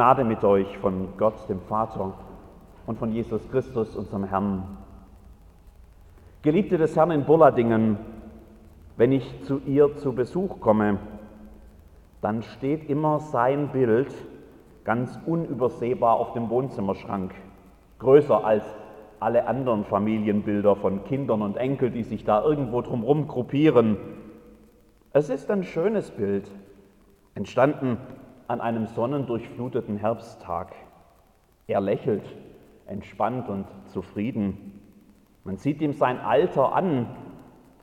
Gnade mit euch von Gott, dem Vater und von Jesus Christus, unserem Herrn. Geliebte des Herrn in Bulladingen, wenn ich zu ihr zu Besuch komme, dann steht immer sein Bild ganz unübersehbar auf dem Wohnzimmerschrank, größer als alle anderen Familienbilder von Kindern und Enkel, die sich da irgendwo drumherum gruppieren. Es ist ein schönes Bild, entstanden an einem sonnendurchfluteten Herbsttag. Er lächelt, entspannt und zufrieden. Man sieht ihm sein Alter an,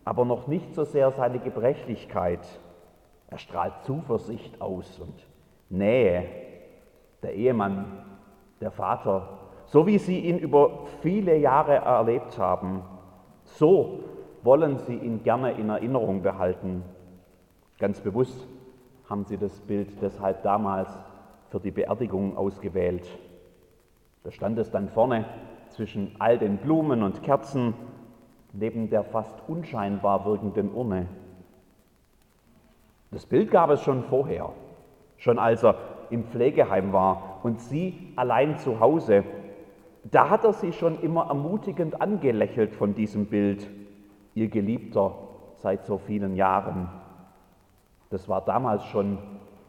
aber noch nicht so sehr seine Gebrechlichkeit. Er strahlt Zuversicht aus und Nähe. Der Ehemann, der Vater, so wie sie ihn über viele Jahre erlebt haben, so wollen sie ihn gerne in Erinnerung behalten. Ganz bewusst haben sie das Bild deshalb damals für die Beerdigung ausgewählt. Da stand es dann vorne zwischen all den Blumen und Kerzen neben der fast unscheinbar wirkenden Urne. Das Bild gab es schon vorher, schon als er im Pflegeheim war und sie allein zu Hause. Da hat er sie schon immer ermutigend angelächelt von diesem Bild, ihr Geliebter seit so vielen Jahren. Das war damals schon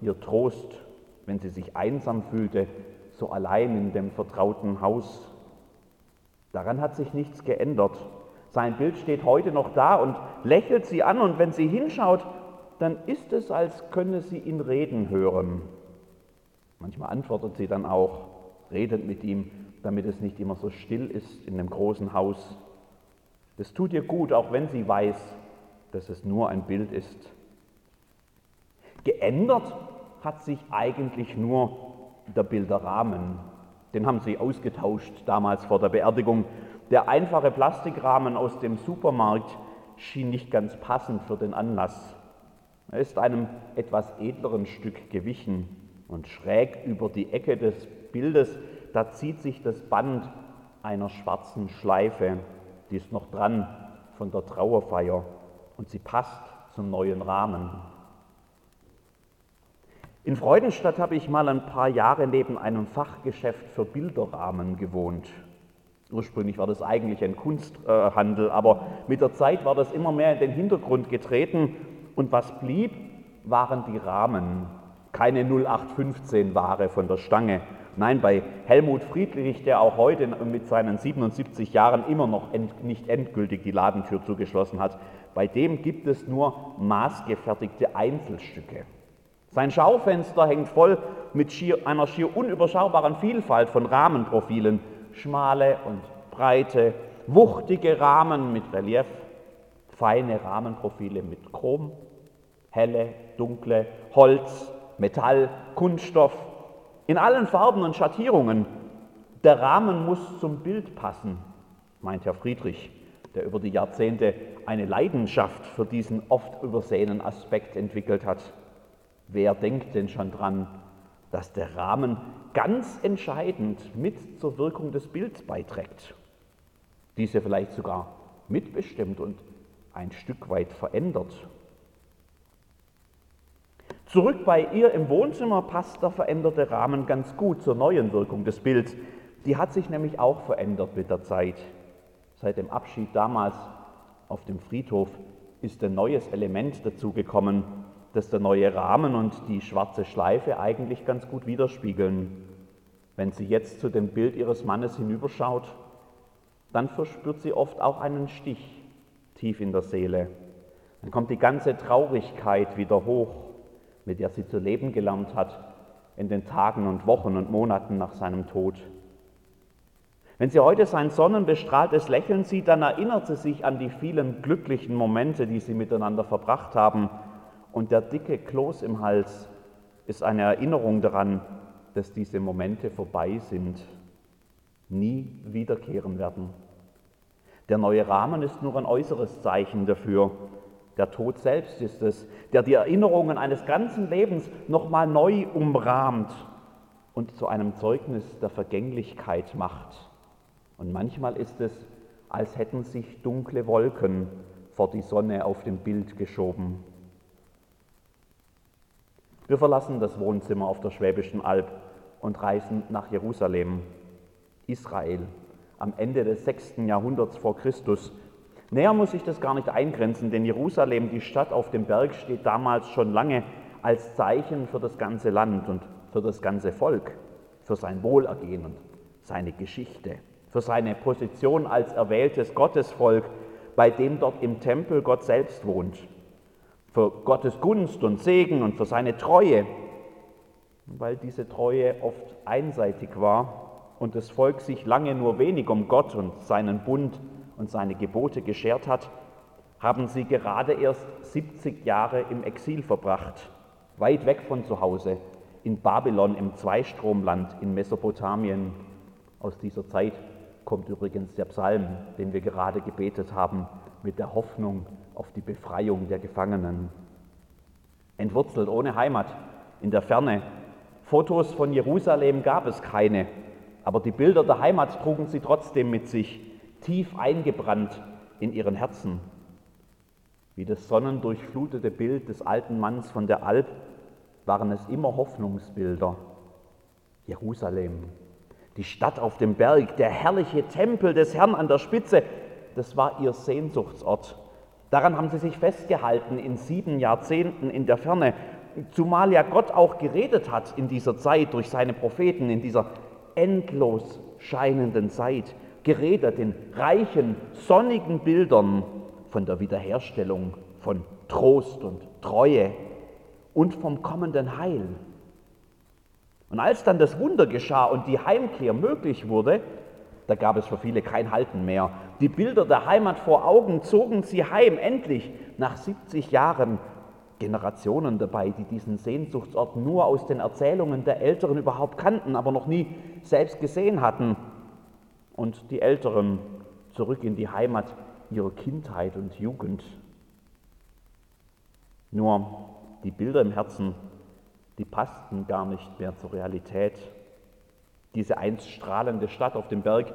ihr Trost, wenn sie sich einsam fühlte, so allein in dem vertrauten Haus. Daran hat sich nichts geändert. Sein Bild steht heute noch da und lächelt sie an und wenn sie hinschaut, dann ist es, als könne sie ihn reden hören. Manchmal antwortet sie dann auch, redet mit ihm, damit es nicht immer so still ist in dem großen Haus. Das tut ihr gut, auch wenn sie weiß, dass es nur ein Bild ist. Geändert hat sich eigentlich nur der Bilderrahmen. Den haben sie ausgetauscht damals vor der Beerdigung. Der einfache Plastikrahmen aus dem Supermarkt schien nicht ganz passend für den Anlass. Er ist einem etwas edleren Stück gewichen und schräg über die Ecke des Bildes, da zieht sich das Band einer schwarzen Schleife, die ist noch dran von der Trauerfeier und sie passt zum neuen Rahmen. In Freudenstadt habe ich mal ein paar Jahre neben einem Fachgeschäft für Bilderrahmen gewohnt. Ursprünglich war das eigentlich ein Kunsthandel, aber mit der Zeit war das immer mehr in den Hintergrund getreten und was blieb, waren die Rahmen. Keine 0815 Ware von der Stange. Nein, bei Helmut Friedrich, der auch heute mit seinen 77 Jahren immer noch end, nicht endgültig die Ladentür zugeschlossen hat, bei dem gibt es nur maßgefertigte Einzelstücke. Sein Schaufenster hängt voll mit schier, einer schier unüberschaubaren Vielfalt von Rahmenprofilen, schmale und breite, wuchtige Rahmen mit Relief, feine Rahmenprofile mit Chrom, helle, dunkle, Holz, Metall, Kunststoff, in allen Farben und Schattierungen. Der Rahmen muss zum Bild passen, meint Herr Friedrich, der über die Jahrzehnte eine Leidenschaft für diesen oft übersehenen Aspekt entwickelt hat. Wer denkt denn schon dran, dass der Rahmen ganz entscheidend mit zur Wirkung des Bilds beiträgt? Diese vielleicht sogar mitbestimmt und ein Stück weit verändert. Zurück bei ihr im Wohnzimmer passt der veränderte Rahmen ganz gut zur neuen Wirkung des Bilds. Die hat sich nämlich auch verändert mit der Zeit. Seit dem Abschied damals auf dem Friedhof ist ein neues Element dazugekommen, dass der neue Rahmen und die schwarze Schleife eigentlich ganz gut widerspiegeln. Wenn sie jetzt zu dem Bild ihres Mannes hinüberschaut, dann verspürt sie oft auch einen Stich tief in der Seele. Dann kommt die ganze Traurigkeit wieder hoch, mit der sie zu leben gelernt hat in den Tagen und Wochen und Monaten nach seinem Tod. Wenn sie heute sein sonnenbestrahltes Lächeln sieht, dann erinnert sie sich an die vielen glücklichen Momente, die sie miteinander verbracht haben und der dicke Kloß im Hals ist eine Erinnerung daran, dass diese Momente vorbei sind, nie wiederkehren werden. Der neue Rahmen ist nur ein äußeres Zeichen dafür. Der Tod selbst ist es, der die Erinnerungen eines ganzen Lebens nochmal neu umrahmt und zu einem Zeugnis der Vergänglichkeit macht. Und manchmal ist es, als hätten sich dunkle Wolken vor die Sonne auf dem Bild geschoben. Wir verlassen das Wohnzimmer auf der Schwäbischen Alb und reisen nach Jerusalem, Israel, am Ende des 6. Jahrhunderts vor Christus. Näher muss ich das gar nicht eingrenzen, denn Jerusalem, die Stadt auf dem Berg, steht damals schon lange als Zeichen für das ganze Land und für das ganze Volk, für sein Wohlergehen und seine Geschichte, für seine Position als erwähltes Gottesvolk, bei dem dort im Tempel Gott selbst wohnt, für Gottes Gunst und Segen und für seine Treue, weil diese Treue oft einseitig war und das Volk sich lange nur wenig um Gott und seinen Bund und seine Gebote geschert hat, haben sie gerade erst 70 Jahre im Exil verbracht, weit weg von zu Hause, in Babylon im Zweistromland in Mesopotamien. Aus dieser Zeit kommt übrigens der Psalm, den wir gerade gebetet haben, mit der Hoffnung auf die Befreiung der Gefangenen. Entwurzelt ohne Heimat in der Ferne Fotos von Jerusalem gab es keine, aber die Bilder der Heimat trugen sie trotzdem mit sich, tief eingebrannt in ihren Herzen. Wie das sonnendurchflutete Bild des alten Manns von der Alp waren es immer Hoffnungsbilder. Jerusalem, die Stadt auf dem Berg, der herrliche Tempel des Herrn an der Spitze, das war ihr Sehnsuchtsort. Daran haben sie sich festgehalten in sieben Jahrzehnten in der Ferne zumal ja Gott auch geredet hat in dieser Zeit durch seine Propheten, in dieser endlos scheinenden Zeit, geredet in reichen, sonnigen Bildern von der Wiederherstellung, von Trost und Treue und vom kommenden Heil. Und als dann das Wunder geschah und die Heimkehr möglich wurde, da gab es für viele kein Halten mehr. Die Bilder der Heimat vor Augen zogen sie heim, endlich nach 70 Jahren Generationen dabei, die diesen Sehnsuchtsort nur aus den Erzählungen der Älteren überhaupt kannten, aber noch nie selbst gesehen hatten. Und die Älteren zurück in die Heimat ihrer Kindheit und Jugend. Nur die Bilder im Herzen, die passten gar nicht mehr zur Realität. Diese einst strahlende Stadt auf dem Berg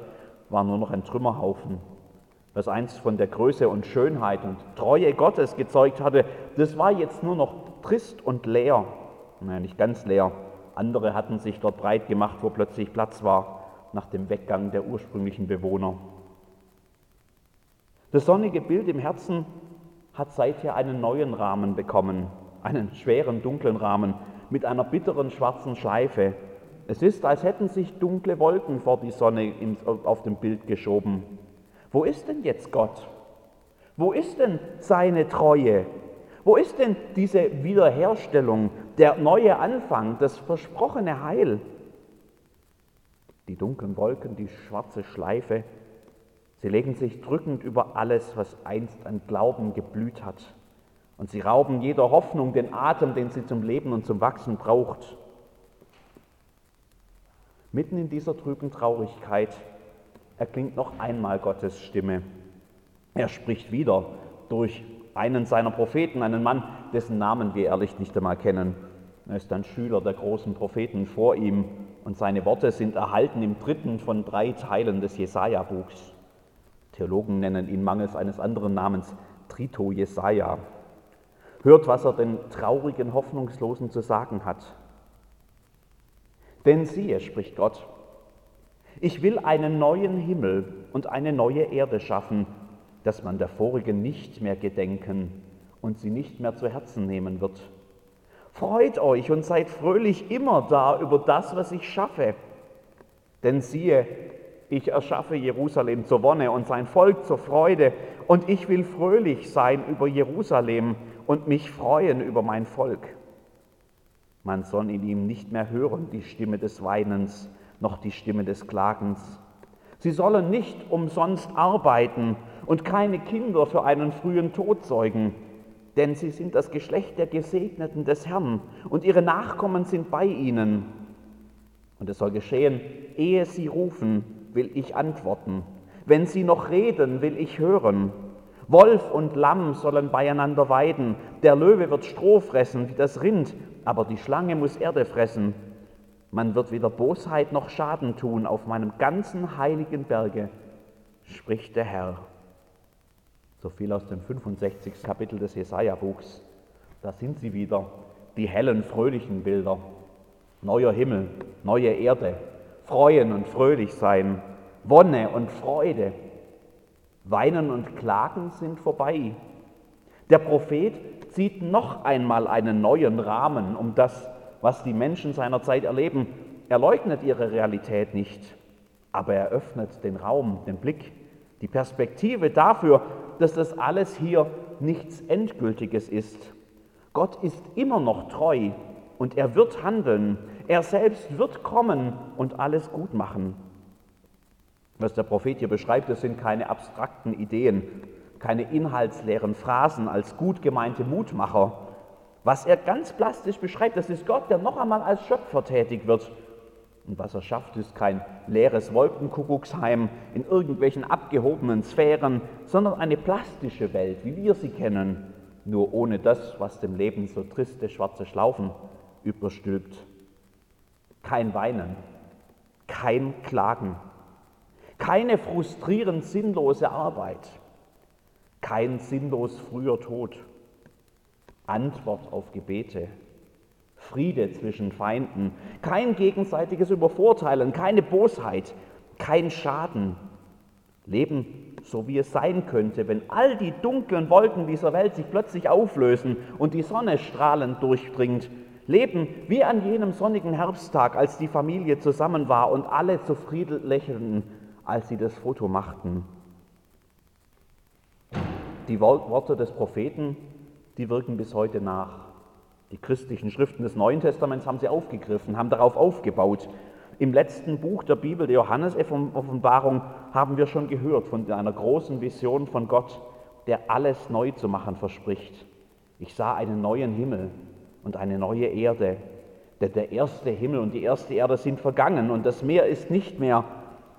war nur noch ein Trümmerhaufen was einst von der Größe und Schönheit und Treue Gottes gezeugt hatte, das war jetzt nur noch trist und leer. Naja, nicht ganz leer. Andere hatten sich dort breit gemacht, wo plötzlich Platz war, nach dem Weggang der ursprünglichen Bewohner. Das sonnige Bild im Herzen hat seither einen neuen Rahmen bekommen, einen schweren, dunklen Rahmen mit einer bitteren schwarzen Schleife. Es ist, als hätten sich dunkle Wolken vor die Sonne auf dem Bild geschoben. Wo ist denn jetzt Gott? Wo ist denn seine Treue? Wo ist denn diese Wiederherstellung, der neue Anfang, das versprochene Heil? Die dunklen Wolken, die schwarze Schleife, sie legen sich drückend über alles, was einst an Glauben geblüht hat. Und sie rauben jeder Hoffnung den Atem, den sie zum Leben und zum Wachsen braucht. Mitten in dieser trüben Traurigkeit erklingt noch einmal Gottes Stimme. Er spricht wieder durch einen seiner Propheten, einen Mann, dessen Namen wir ehrlich nicht einmal kennen. Er ist ein Schüler der großen Propheten vor ihm und seine Worte sind erhalten im dritten von drei Teilen des Jesaja-Buchs. Theologen nennen ihn mangels eines anderen Namens Trito Jesaja. Hört, was er den traurigen, hoffnungslosen zu sagen hat. Denn siehe, spricht Gott, ich will einen neuen Himmel und eine neue Erde schaffen, dass man der vorigen nicht mehr gedenken und sie nicht mehr zu Herzen nehmen wird. Freut euch und seid fröhlich immer da über das, was ich schaffe. Denn siehe, ich erschaffe Jerusalem zur Wonne und sein Volk zur Freude, und ich will fröhlich sein über Jerusalem und mich freuen über mein Volk. Man soll in ihm nicht mehr hören die Stimme des Weinens, noch die Stimme des Klagens. Sie sollen nicht umsonst arbeiten und keine Kinder für einen frühen Tod zeugen, denn sie sind das Geschlecht der Gesegneten des Herrn und ihre Nachkommen sind bei ihnen. Und es soll geschehen, ehe sie rufen, will ich antworten. Wenn sie noch reden, will ich hören. Wolf und Lamm sollen beieinander weiden. Der Löwe wird Stroh fressen wie das Rind, aber die Schlange muss Erde fressen. Man wird weder Bosheit noch Schaden tun auf meinem ganzen heiligen Berge, spricht der Herr. So viel aus dem 65. Kapitel des Jesaja-Buchs. Da sind sie wieder, die hellen, fröhlichen Bilder. Neuer Himmel, neue Erde, freuen und fröhlich sein, Wonne und Freude. Weinen und Klagen sind vorbei. Der Prophet zieht noch einmal einen neuen Rahmen um das, was die Menschen seiner Zeit erleben. Er leugnet ihre Realität nicht, aber er öffnet den Raum, den Blick, die Perspektive dafür, dass das alles hier nichts Endgültiges ist. Gott ist immer noch treu und er wird handeln. Er selbst wird kommen und alles gut machen. Was der Prophet hier beschreibt, das sind keine abstrakten Ideen, keine inhaltsleeren Phrasen als gut gemeinte Mutmacher. Was er ganz plastisch beschreibt, das ist Gott, der noch einmal als Schöpfer tätig wird. Und was er schafft, ist kein leeres Wolkenkuckucksheim in irgendwelchen abgehobenen Sphären, sondern eine plastische Welt, wie wir sie kennen, nur ohne das, was dem Leben so triste schwarze Schlaufen überstülpt. Kein Weinen, kein Klagen, keine frustrierend sinnlose Arbeit, kein sinnlos früher Tod, Antwort auf Gebete, Friede zwischen Feinden, kein gegenseitiges Übervorteilen, keine Bosheit, kein Schaden. Leben so wie es sein könnte, wenn all die dunklen Wolken dieser Welt sich plötzlich auflösen und die Sonne strahlend durchdringt. Leben wie an jenem sonnigen Herbsttag, als die Familie zusammen war und alle zufrieden lächelten, als sie das Foto machten. Die Worte des Propheten, die wirken bis heute nach. Die christlichen Schriften des Neuen Testaments haben sie aufgegriffen, haben darauf aufgebaut. Im letzten Buch der Bibel, der Johannes-Offenbarung, haben wir schon gehört von einer großen Vision von Gott, der alles neu zu machen verspricht. Ich sah einen neuen Himmel und eine neue Erde. Denn der erste Himmel und die erste Erde sind vergangen und das Meer ist nicht mehr.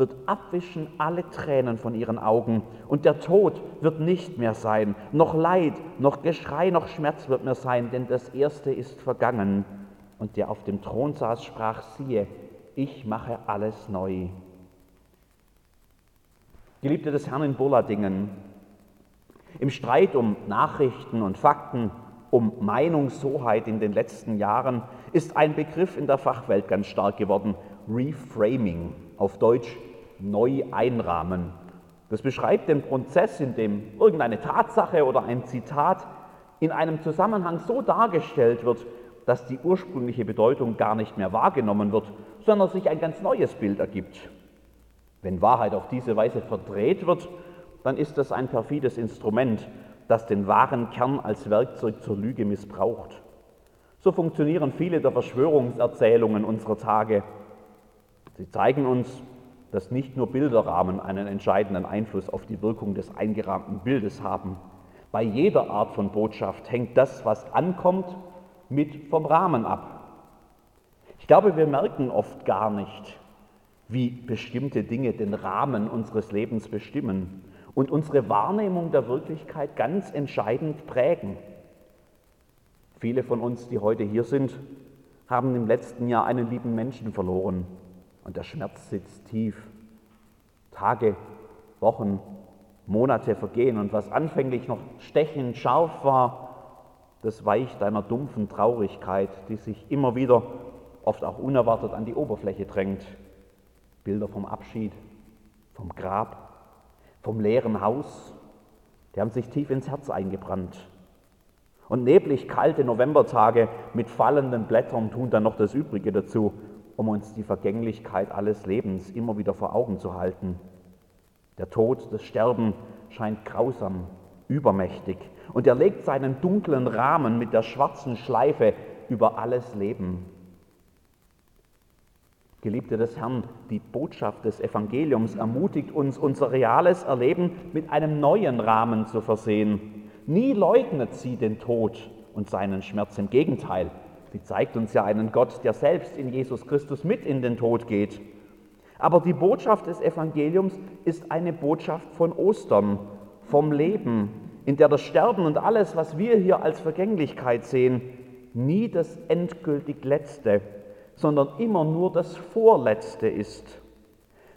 wird abwischen alle Tränen von ihren Augen und der Tod wird nicht mehr sein, noch Leid, noch Geschrei, noch Schmerz wird mehr sein, denn das Erste ist vergangen. Und der auf dem Thron saß, sprach, siehe, ich mache alles neu. Geliebte des Herrn in Burladingen, im Streit um Nachrichten und Fakten, um Meinungshoheit in den letzten Jahren ist ein Begriff in der Fachwelt ganz stark geworden, Reframing, auf Deutsch neu einrahmen. Das beschreibt den Prozess, in dem irgendeine Tatsache oder ein Zitat in einem Zusammenhang so dargestellt wird, dass die ursprüngliche Bedeutung gar nicht mehr wahrgenommen wird, sondern sich ein ganz neues Bild ergibt. Wenn Wahrheit auf diese Weise verdreht wird, dann ist das ein perfides Instrument, das den wahren Kern als Werkzeug zur Lüge missbraucht. So funktionieren viele der Verschwörungserzählungen unserer Tage. Sie zeigen uns, dass nicht nur Bilderrahmen einen entscheidenden Einfluss auf die Wirkung des eingerahmten Bildes haben. Bei jeder Art von Botschaft hängt das, was ankommt, mit vom Rahmen ab. Ich glaube, wir merken oft gar nicht, wie bestimmte Dinge den Rahmen unseres Lebens bestimmen und unsere Wahrnehmung der Wirklichkeit ganz entscheidend prägen. Viele von uns, die heute hier sind, haben im letzten Jahr einen lieben Menschen verloren. Und der Schmerz sitzt tief. Tage, Wochen, Monate vergehen und was anfänglich noch stechend scharf war, das weicht einer dumpfen Traurigkeit, die sich immer wieder, oft auch unerwartet, an die Oberfläche drängt. Bilder vom Abschied, vom Grab, vom leeren Haus, die haben sich tief ins Herz eingebrannt. Und neblig kalte Novembertage mit fallenden Blättern tun dann noch das Übrige dazu um uns die Vergänglichkeit alles Lebens immer wieder vor Augen zu halten. Der Tod, das Sterben scheint grausam, übermächtig und er legt seinen dunklen Rahmen mit der schwarzen Schleife über alles Leben. Geliebte des Herrn, die Botschaft des Evangeliums ermutigt uns, unser reales Erleben mit einem neuen Rahmen zu versehen. Nie leugnet sie den Tod und seinen Schmerz. Im Gegenteil, Sie zeigt uns ja einen Gott, der selbst in Jesus Christus mit in den Tod geht. Aber die Botschaft des Evangeliums ist eine Botschaft von Ostern, vom Leben, in der das Sterben und alles, was wir hier als Vergänglichkeit sehen, nie das endgültig Letzte, sondern immer nur das Vorletzte ist.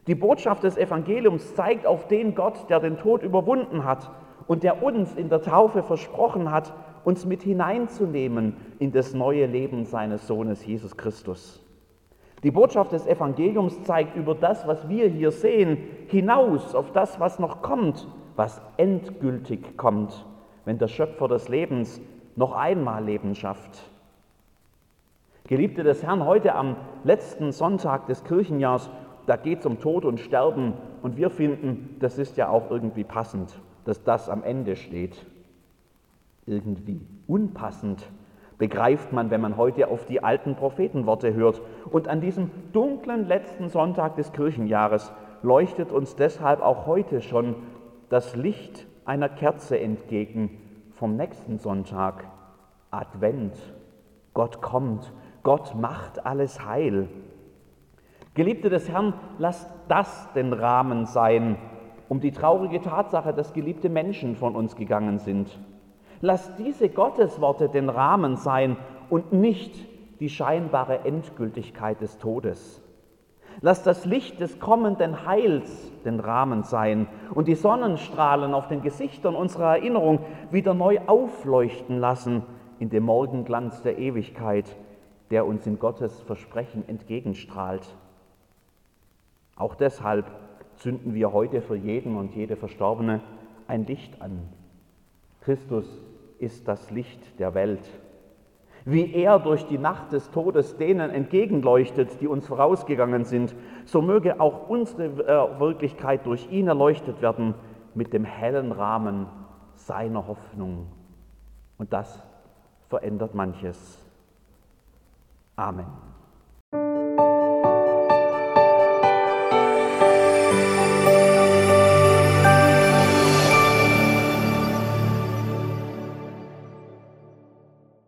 Die Botschaft des Evangeliums zeigt auf den Gott, der den Tod überwunden hat und der uns in der Taufe versprochen hat, uns mit hineinzunehmen in das neue Leben seines Sohnes Jesus Christus. Die Botschaft des Evangeliums zeigt über das, was wir hier sehen, hinaus auf das, was noch kommt, was endgültig kommt, wenn der Schöpfer des Lebens noch einmal Leben schafft. Geliebte des Herrn, heute am letzten Sonntag des Kirchenjahrs, da geht es um Tod und Sterben und wir finden, das ist ja auch irgendwie passend, dass das am Ende steht. Irgendwie unpassend begreift man, wenn man heute auf die alten Prophetenworte hört. Und an diesem dunklen letzten Sonntag des Kirchenjahres leuchtet uns deshalb auch heute schon das Licht einer Kerze entgegen vom nächsten Sonntag. Advent. Gott kommt. Gott macht alles heil. Geliebte des Herrn, lasst das den Rahmen sein, um die traurige Tatsache, dass geliebte Menschen von uns gegangen sind. Lasst diese Gottesworte den Rahmen sein und nicht die scheinbare Endgültigkeit des Todes. Lasst das Licht des kommenden Heils den Rahmen sein und die Sonnenstrahlen auf den Gesichtern unserer Erinnerung wieder neu aufleuchten lassen in dem Morgenglanz der Ewigkeit, der uns in Gottes Versprechen entgegenstrahlt. Auch deshalb zünden wir heute für jeden und jede Verstorbene ein Licht an. Christus ist das Licht der Welt. Wie er durch die Nacht des Todes denen entgegenleuchtet, die uns vorausgegangen sind, so möge auch unsere äh, Wirklichkeit durch ihn erleuchtet werden mit dem hellen Rahmen seiner Hoffnung. Und das verändert manches. Amen.